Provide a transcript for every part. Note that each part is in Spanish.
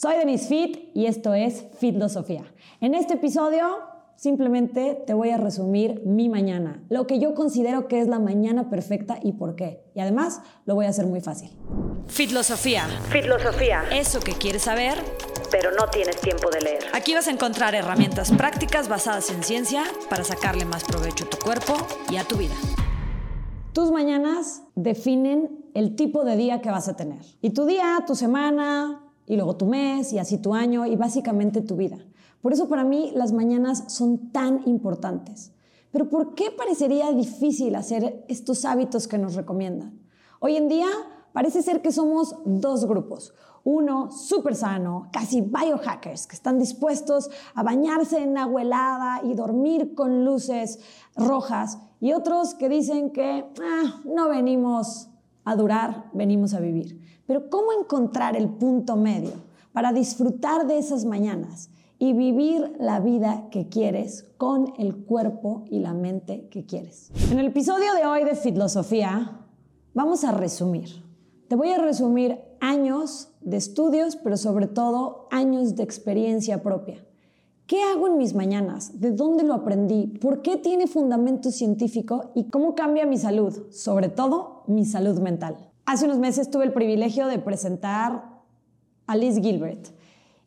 Soy Denise Fit y esto es Fitlosofía. En este episodio simplemente te voy a resumir mi mañana, lo que yo considero que es la mañana perfecta y por qué. Y además lo voy a hacer muy fácil. Fitlosofía. Fitlosofía. Eso que quieres saber, pero no tienes tiempo de leer. Aquí vas a encontrar herramientas prácticas basadas en ciencia para sacarle más provecho a tu cuerpo y a tu vida. Tus mañanas definen el tipo de día que vas a tener. Y tu día, tu semana, y luego tu mes, y así tu año, y básicamente tu vida. Por eso para mí las mañanas son tan importantes. Pero ¿por qué parecería difícil hacer estos hábitos que nos recomiendan? Hoy en día parece ser que somos dos grupos. Uno súper sano, casi biohackers, que están dispuestos a bañarse en agua helada y dormir con luces rojas. Y otros que dicen que ah, no venimos a durar, venimos a vivir. Pero ¿cómo encontrar el punto medio para disfrutar de esas mañanas y vivir la vida que quieres con el cuerpo y la mente que quieres? En el episodio de hoy de Fitlosofía vamos a resumir. Te voy a resumir años de estudios, pero sobre todo años de experiencia propia. ¿Qué hago en mis mañanas? ¿De dónde lo aprendí? ¿Por qué tiene fundamento científico? ¿Y cómo cambia mi salud? Sobre todo mi salud mental. Hace unos meses tuve el privilegio de presentar a Liz Gilbert.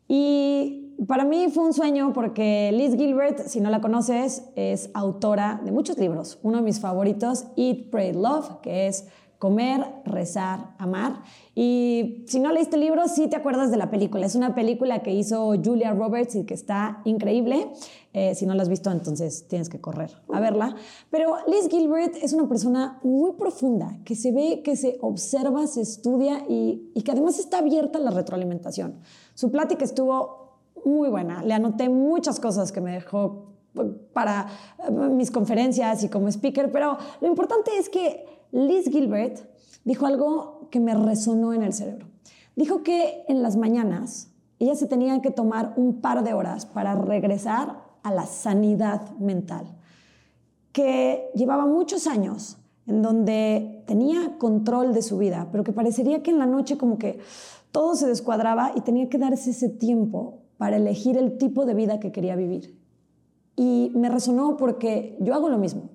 Y para mí fue un sueño porque Liz Gilbert, si no la conoces, es autora de muchos libros. Uno de mis favoritos, Eat, Pray, Love, que es comer, rezar, amar. Y si no leíste el libro, sí te acuerdas de la película. Es una película que hizo Julia Roberts y que está increíble. Eh, si no la has visto, entonces tienes que correr a verla. Pero Liz Gilbert es una persona muy profunda, que se ve, que se observa, se estudia y, y que además está abierta a la retroalimentación. Su plática estuvo muy buena. Le anoté muchas cosas que me dejó para eh, mis conferencias y como speaker, pero lo importante es que Liz Gilbert dijo algo que me resonó en el cerebro. Dijo que en las mañanas ella se tenía que tomar un par de horas para regresar a la sanidad mental, que llevaba muchos años en donde tenía control de su vida, pero que parecería que en la noche como que todo se descuadraba y tenía que darse ese tiempo para elegir el tipo de vida que quería vivir. Y me resonó porque yo hago lo mismo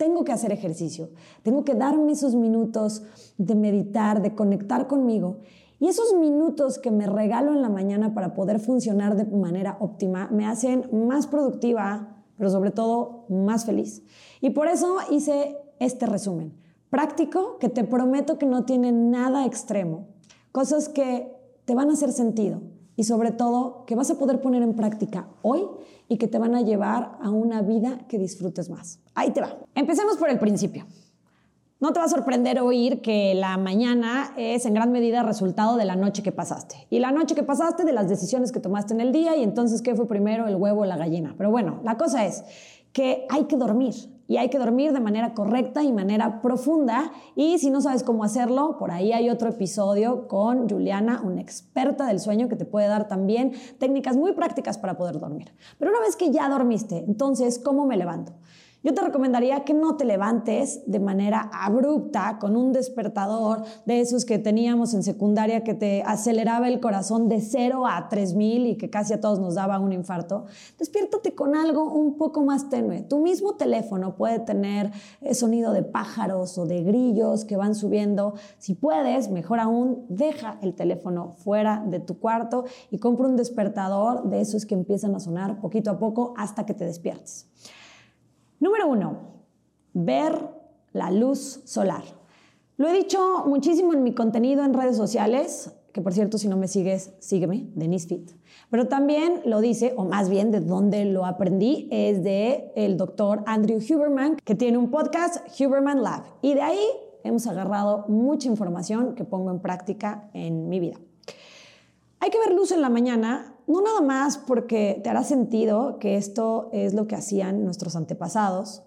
tengo que hacer ejercicio, tengo que darme esos minutos de meditar, de conectar conmigo. Y esos minutos que me regalo en la mañana para poder funcionar de manera óptima me hacen más productiva, pero sobre todo más feliz. Y por eso hice este resumen práctico que te prometo que no tiene nada extremo. Cosas que te van a hacer sentido y sobre todo que vas a poder poner en práctica hoy y que te van a llevar a una vida que disfrutes más. Ahí te va. Empecemos por el principio. No te va a sorprender oír que la mañana es en gran medida resultado de la noche que pasaste. Y la noche que pasaste de las decisiones que tomaste en el día y entonces qué fue primero, el huevo o la gallina. Pero bueno, la cosa es que hay que dormir y hay que dormir de manera correcta y manera profunda. Y si no sabes cómo hacerlo, por ahí hay otro episodio con Juliana, una experta del sueño que te puede dar también técnicas muy prácticas para poder dormir. Pero una vez que ya dormiste, entonces, ¿cómo me levanto? Yo te recomendaría que no te levantes de manera abrupta con un despertador de esos que teníamos en secundaria que te aceleraba el corazón de 0 a 3000 y que casi a todos nos daba un infarto. Despiértate con algo un poco más tenue. Tu mismo teléfono puede tener eh, sonido de pájaros o de grillos que van subiendo. Si puedes, mejor aún, deja el teléfono fuera de tu cuarto y compra un despertador de esos que empiezan a sonar poquito a poco hasta que te despiertes. Número uno, ver la luz solar. Lo he dicho muchísimo en mi contenido en redes sociales, que por cierto, si no me sigues, sígueme, Denise Fit. Pero también lo dice, o más bien de donde lo aprendí, es de el doctor Andrew Huberman, que tiene un podcast, Huberman Lab. Y de ahí hemos agarrado mucha información que pongo en práctica en mi vida. Hay que ver luz en la mañana no nada más porque te hará sentido que esto es lo que hacían nuestros antepasados,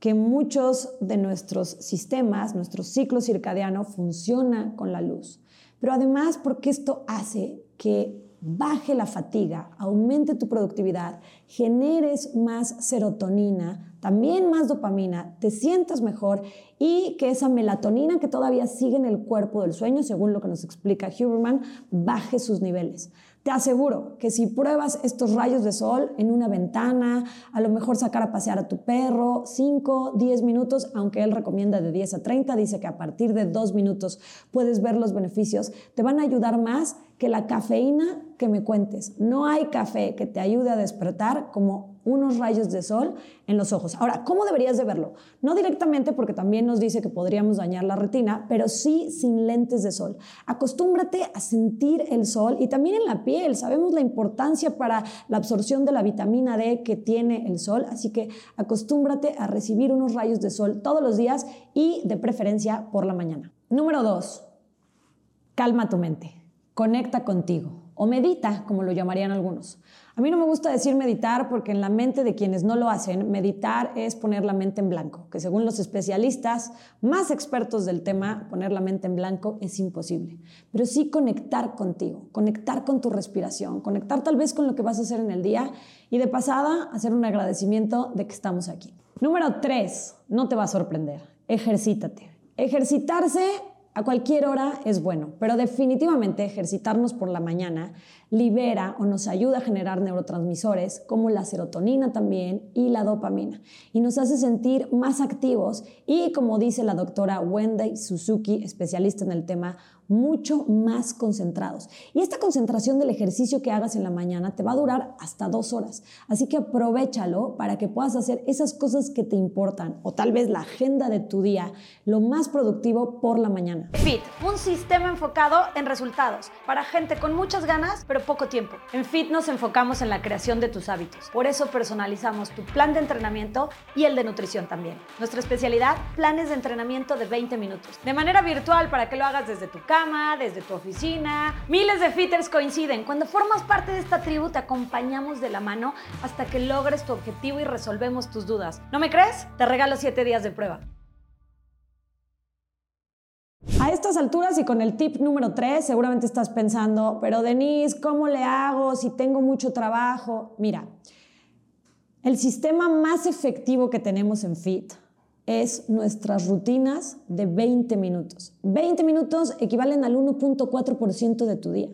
que muchos de nuestros sistemas, nuestro ciclo circadiano funciona con la luz, pero además porque esto hace que baje la fatiga, aumente tu productividad, generes más serotonina, también más dopamina, te sientas mejor y que esa melatonina que todavía sigue en el cuerpo del sueño, según lo que nos explica Huberman, baje sus niveles. Te aseguro que si pruebas estos rayos de sol en una ventana, a lo mejor sacar a pasear a tu perro 5, 10 minutos, aunque él recomienda de 10 a 30, dice que a partir de 2 minutos puedes ver los beneficios, te van a ayudar más que la cafeína que me cuentes. No hay café que te ayude a despertar como unos rayos de sol en los ojos. Ahora, ¿cómo deberías de verlo? No directamente porque también nos dice que podríamos dañar la retina, pero sí sin lentes de sol. Acostúmbrate a sentir el sol y también en la piel. Sabemos la importancia para la absorción de la vitamina D que tiene el sol, así que acostúmbrate a recibir unos rayos de sol todos los días y de preferencia por la mañana. Número dos, calma tu mente, conecta contigo o medita, como lo llamarían algunos. A mí no me gusta decir meditar porque en la mente de quienes no lo hacen, meditar es poner la mente en blanco, que según los especialistas más expertos del tema, poner la mente en blanco es imposible. Pero sí conectar contigo, conectar con tu respiración, conectar tal vez con lo que vas a hacer en el día y de pasada hacer un agradecimiento de que estamos aquí. Número tres, no te va a sorprender, ejercítate. Ejercitarse a cualquier hora es bueno, pero definitivamente ejercitarnos por la mañana libera o nos ayuda a generar neurotransmisores como la serotonina también y la dopamina y nos hace sentir más activos y como dice la doctora Wendy Suzuki, especialista en el tema, mucho más concentrados. Y esta concentración del ejercicio que hagas en la mañana te va a durar hasta dos horas. Así que aprovechalo para que puedas hacer esas cosas que te importan o tal vez la agenda de tu día lo más productivo por la mañana. Fit, un sistema enfocado en resultados para gente con muchas ganas, poco tiempo. En Fit nos enfocamos en la creación de tus hábitos. Por eso personalizamos tu plan de entrenamiento y el de nutrición también. Nuestra especialidad, planes de entrenamiento de 20 minutos. De manera virtual para que lo hagas desde tu cama, desde tu oficina. Miles de fitters coinciden. Cuando formas parte de esta tribu te acompañamos de la mano hasta que logres tu objetivo y resolvemos tus dudas. ¿No me crees? Te regalo 7 días de prueba. A estas alturas y con el tip número 3, seguramente estás pensando, pero Denise, ¿cómo le hago si tengo mucho trabajo? Mira, el sistema más efectivo que tenemos en Fit es nuestras rutinas de 20 minutos. 20 minutos equivalen al 1.4% de tu día.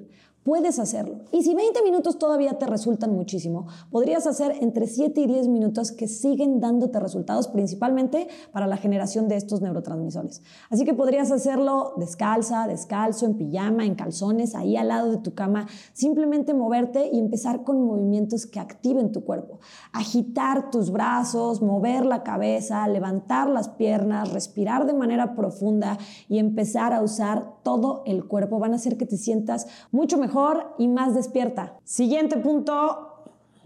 Puedes hacerlo. Y si 20 minutos todavía te resultan muchísimo, podrías hacer entre 7 y 10 minutos que siguen dándote resultados, principalmente para la generación de estos neurotransmisores. Así que podrías hacerlo descalza, descalzo, en pijama, en calzones, ahí al lado de tu cama. Simplemente moverte y empezar con movimientos que activen tu cuerpo. Agitar tus brazos, mover la cabeza, levantar las piernas, respirar de manera profunda y empezar a usar todo el cuerpo. Van a hacer que te sientas mucho mejor y más despierta. Siguiente punto,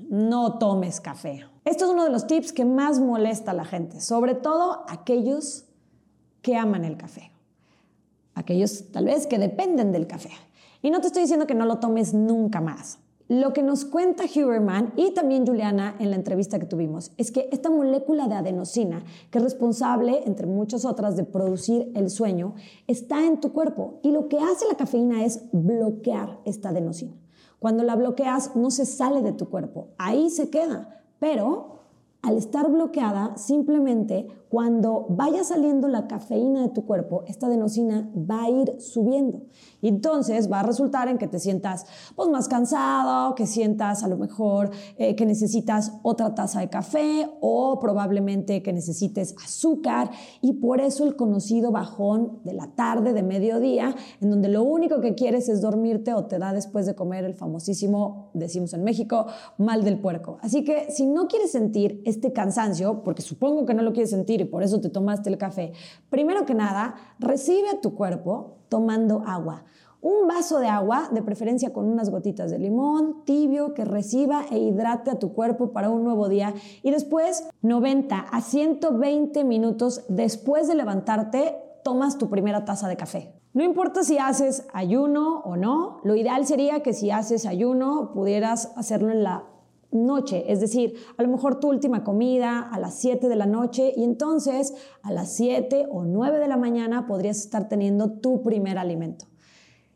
no tomes café. Esto es uno de los tips que más molesta a la gente, sobre todo aquellos que aman el café. Aquellos tal vez que dependen del café. Y no te estoy diciendo que no lo tomes nunca más. Lo que nos cuenta Huberman y también Juliana en la entrevista que tuvimos es que esta molécula de adenosina, que es responsable, entre muchas otras, de producir el sueño, está en tu cuerpo y lo que hace la cafeína es bloquear esta adenosina. Cuando la bloqueas no se sale de tu cuerpo, ahí se queda, pero al estar bloqueada, simplemente cuando vaya saliendo la cafeína de tu cuerpo, esta adenosina va a ir subiendo. Y entonces va a resultar en que te sientas pues, más cansado, que sientas a lo mejor eh, que necesitas otra taza de café o probablemente que necesites azúcar. Y por eso el conocido bajón de la tarde, de mediodía, en donde lo único que quieres es dormirte o te da después de comer el famosísimo, decimos en México, mal del puerco. Así que si no quieres sentir este cansancio, porque supongo que no lo quieres sentir y por eso te tomaste el café, primero que nada, recibe a tu cuerpo tomando agua. Un vaso de agua, de preferencia con unas gotitas de limón, tibio, que reciba e hidrate a tu cuerpo para un nuevo día. Y después, 90 a 120 minutos después de levantarte, tomas tu primera taza de café. No importa si haces ayuno o no, lo ideal sería que si haces ayuno pudieras hacerlo en la noche, es decir, a lo mejor tu última comida a las 7 de la noche y entonces a las 7 o 9 de la mañana podrías estar teniendo tu primer alimento.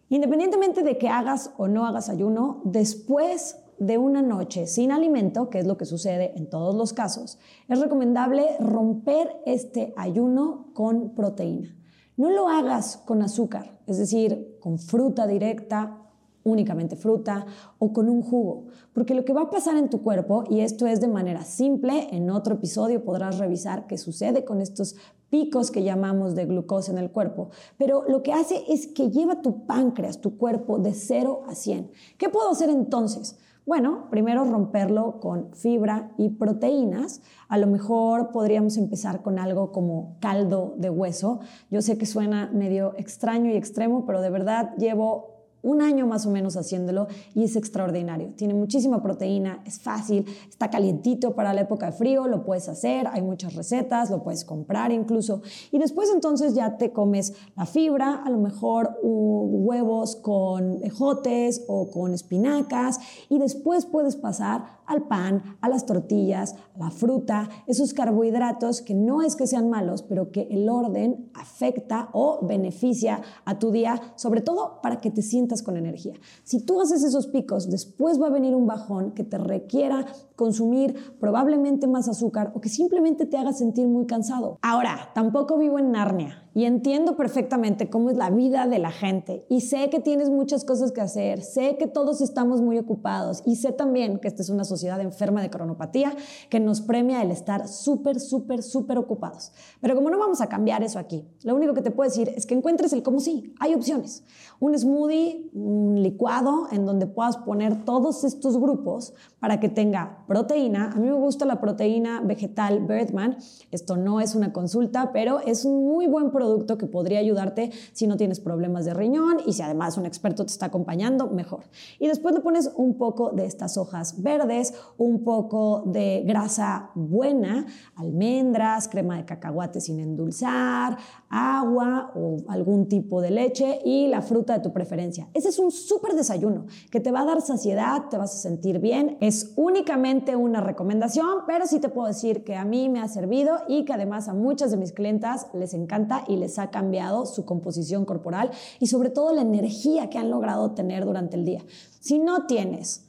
Independientemente de que hagas o no hagas ayuno, después de una noche sin alimento, que es lo que sucede en todos los casos, es recomendable romper este ayuno con proteína. No lo hagas con azúcar, es decir, con fruta directa, únicamente fruta o con un jugo, porque lo que va a pasar en tu cuerpo, y esto es de manera simple, en otro episodio podrás revisar qué sucede con estos picos que llamamos de glucosa en el cuerpo, pero lo que hace es que lleva tu páncreas, tu cuerpo, de 0 a 100. ¿Qué puedo hacer entonces? Bueno, primero romperlo con fibra y proteínas. A lo mejor podríamos empezar con algo como caldo de hueso. Yo sé que suena medio extraño y extremo, pero de verdad llevo un año más o menos haciéndolo y es extraordinario. Tiene muchísima proteína, es fácil, está calientito para la época de frío, lo puedes hacer, hay muchas recetas, lo puedes comprar incluso. Y después entonces ya te comes la fibra, a lo mejor huevos con ejotes o con espinacas y después puedes pasar al pan, a las tortillas, a la fruta, esos carbohidratos que no es que sean malos, pero que el orden afecta o beneficia a tu día, sobre todo para que te sientas con energía. Si tú haces esos picos, después va a venir un bajón que te requiera consumir probablemente más azúcar o que simplemente te haga sentir muy cansado. Ahora, tampoco vivo en Narnia y entiendo perfectamente cómo es la vida de la gente y sé que tienes muchas cosas que hacer, sé que todos estamos muy ocupados y sé también que esta es una sociedad enferma de cronopatía que nos premia el estar súper, súper, súper ocupados. Pero como no vamos a cambiar eso aquí, lo único que te puedo decir es que encuentres el cómo sí, hay opciones. Un smoothie, un licuado en donde puedas poner todos estos grupos para que tenga proteína. A mí me gusta la proteína vegetal Birdman. Esto no es una consulta, pero es un muy buen producto producto que podría ayudarte si no tienes problemas de riñón y si además un experto te está acompañando, mejor. Y después le pones un poco de estas hojas verdes, un poco de grasa buena, almendras, crema de cacahuate sin endulzar, agua o algún tipo de leche y la fruta de tu preferencia. Ese es un súper desayuno que te va a dar saciedad, te vas a sentir bien. Es únicamente una recomendación, pero sí te puedo decir que a mí me ha servido y que además a muchas de mis clientas les encanta y les ha cambiado su composición corporal y sobre todo la energía que han logrado tener durante el día. Si no tienes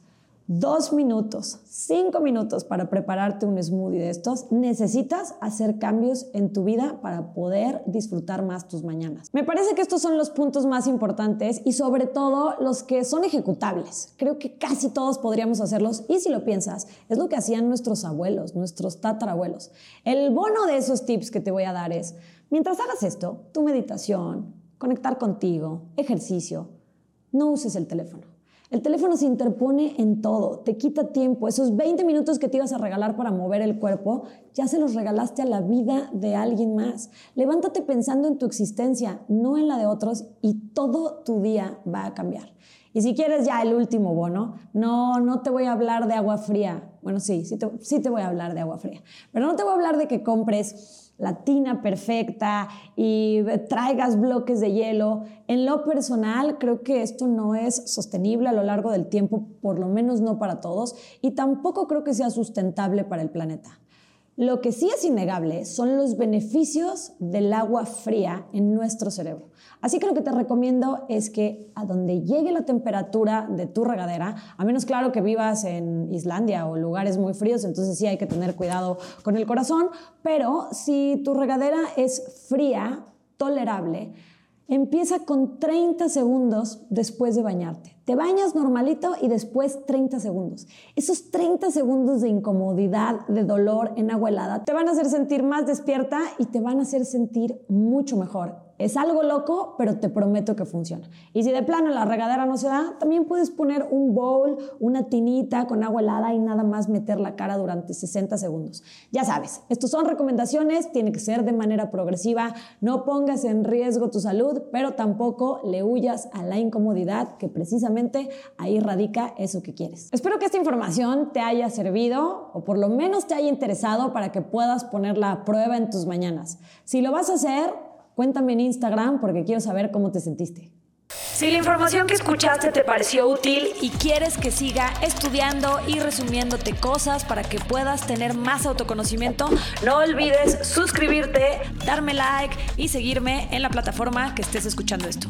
dos minutos, cinco minutos para prepararte un smoothie de estos, necesitas hacer cambios en tu vida para poder disfrutar más tus mañanas. Me parece que estos son los puntos más importantes y sobre todo los que son ejecutables. Creo que casi todos podríamos hacerlos y si lo piensas, es lo que hacían nuestros abuelos, nuestros tatarabuelos. El bono de esos tips que te voy a dar es, Mientras hagas esto, tu meditación, conectar contigo, ejercicio, no uses el teléfono. El teléfono se interpone en todo, te quita tiempo. Esos 20 minutos que te ibas a regalar para mover el cuerpo, ya se los regalaste a la vida de alguien más. Levántate pensando en tu existencia, no en la de otros, y todo tu día va a cambiar. Y si quieres ya el último bono, no, no te voy a hablar de agua fría. Bueno, sí, sí te, sí te voy a hablar de agua fría, pero no te voy a hablar de que compres la tina perfecta y traigas bloques de hielo. En lo personal, creo que esto no es sostenible a lo largo del tiempo, por lo menos no para todos, y tampoco creo que sea sustentable para el planeta. Lo que sí es innegable son los beneficios del agua fría en nuestro cerebro. Así que lo que te recomiendo es que a donde llegue la temperatura de tu regadera, a menos claro que vivas en Islandia o lugares muy fríos, entonces sí hay que tener cuidado con el corazón, pero si tu regadera es fría, tolerable, empieza con 30 segundos después de bañarte. Te bañas normalito y después 30 segundos. Esos 30 segundos de incomodidad, de dolor en agua helada, te van a hacer sentir más despierta y te van a hacer sentir mucho mejor. Es algo loco, pero te prometo que funciona. Y si de plano la regadera no se da, también puedes poner un bowl, una tinita con agua helada y nada más meter la cara durante 60 segundos. Ya sabes, estos son recomendaciones, tiene que ser de manera progresiva, no pongas en riesgo tu salud, pero tampoco le huyas a la incomodidad que precisamente ahí radica eso que quieres. Espero que esta información te haya servido o por lo menos te haya interesado para que puedas ponerla a prueba en tus mañanas. Si lo vas a hacer, Cuéntame en Instagram porque quiero saber cómo te sentiste. Si la información que escuchaste te pareció útil y quieres que siga estudiando y resumiéndote cosas para que puedas tener más autoconocimiento, no olvides suscribirte, darme like y seguirme en la plataforma que estés escuchando esto.